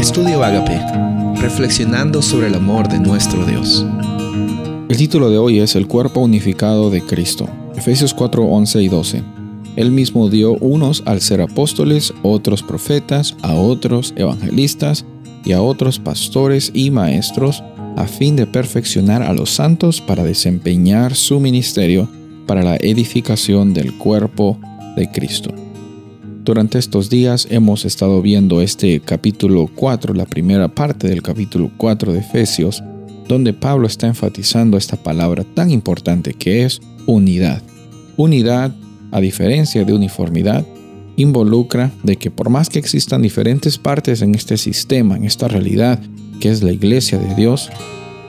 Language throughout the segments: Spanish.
Estudio Agape, reflexionando sobre el amor de nuestro Dios. El título de hoy es El cuerpo unificado de Cristo. Efesios 4, 11 y 12. Él mismo dio unos al ser apóstoles, otros profetas, a otros evangelistas y a otros pastores y maestros, a fin de perfeccionar a los santos para desempeñar su ministerio para la edificación del cuerpo de Cristo. Durante estos días hemos estado viendo este capítulo 4, la primera parte del capítulo 4 de Efesios, donde Pablo está enfatizando esta palabra tan importante que es unidad. Unidad, a diferencia de uniformidad, involucra de que por más que existan diferentes partes en este sistema, en esta realidad que es la iglesia de Dios,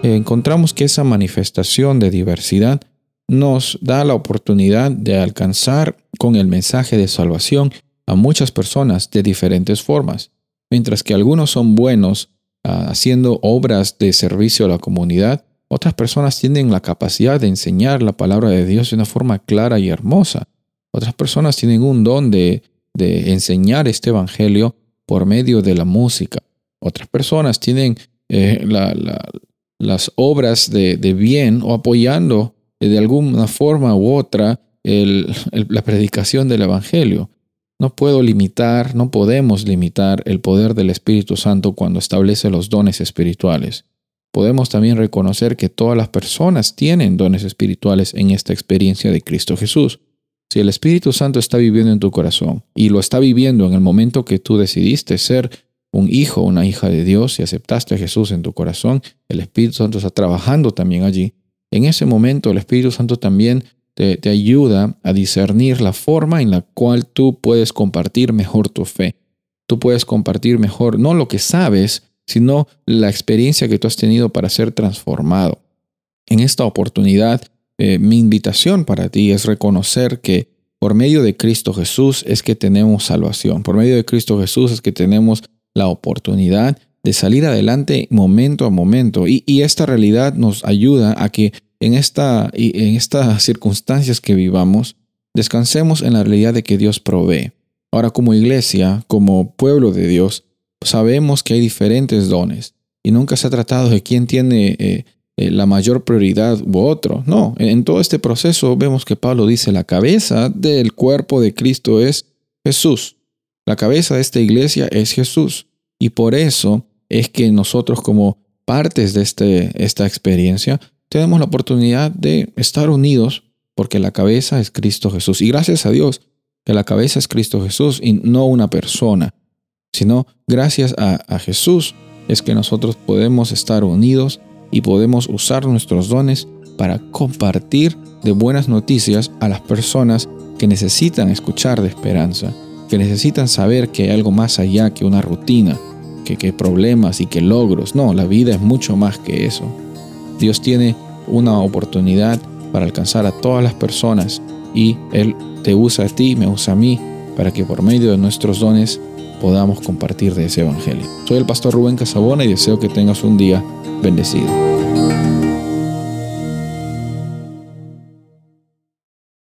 encontramos que esa manifestación de diversidad nos da la oportunidad de alcanzar con el mensaje de salvación a muchas personas de diferentes formas. Mientras que algunos son buenos ah, haciendo obras de servicio a la comunidad, otras personas tienen la capacidad de enseñar la palabra de Dios de una forma clara y hermosa. Otras personas tienen un don de, enseñar este evangelio por medio de la música. Otras personas tienen eh, las obras de, bien o apoyando de alguna forma u otra la predicación del evangelio. No puedo limitar, no podemos limitar el poder del Espíritu Santo cuando establece los dones espirituales. Podemos también reconocer que todas las personas tienen dones espirituales en esta experiencia de Cristo Jesús. Si el Espíritu Santo está viviendo en tu corazón y lo está viviendo en el momento que tú decidiste ser un hijo una hija de Dios y aceptaste a Jesús en tu corazón, el Espíritu Santo está trabajando también allí. En ese momento el Espíritu Santo también te, ayuda a discernir la forma en la cual tú puedes compartir mejor tu fe. Tú puedes compartir mejor no lo que sabes, sino la experiencia que tú has tenido para ser transformado. En esta oportunidad, eh, mi invitación para ti es reconocer que por medio de Cristo Jesús es que tenemos salvación. Por medio de Cristo Jesús es que tenemos la oportunidad de salir adelante momento a momento. Y, y esta realidad nos ayuda a que en, esta, en estas circunstancias que vivamos, descansemos en la realidad de que Dios provee. Ahora como iglesia, como pueblo de Dios, sabemos que hay diferentes dones y nunca se ha tratado de quién tiene eh, eh, la mayor prioridad u otro. No, en todo este proceso vemos que Pablo dice la cabeza del cuerpo de Cristo es Jesús. La cabeza de esta iglesia es Jesús. Y por eso es que nosotros como partes de este, esta experiencia tenemos la oportunidad de estar unidos porque la cabeza es Cristo Jesús. Y gracias a Dios que la cabeza es Cristo Jesús y no una persona, sino gracias a, Jesús es que nosotros podemos estar unidos y podemos usar nuestros dones para compartir de buenas noticias a las personas que necesitan escuchar de esperanza, que necesitan saber que hay algo más allá que una rutina, que, que problemas y que logros. No, la vida es mucho más que eso. Dios tiene una oportunidad para alcanzar a todas las personas y Él te usa a ti, me usa a mí, para que por medio de nuestros dones podamos compartir de ese Evangelio. Soy el pastor Rubén Casabona y deseo que tengas un día bendecido.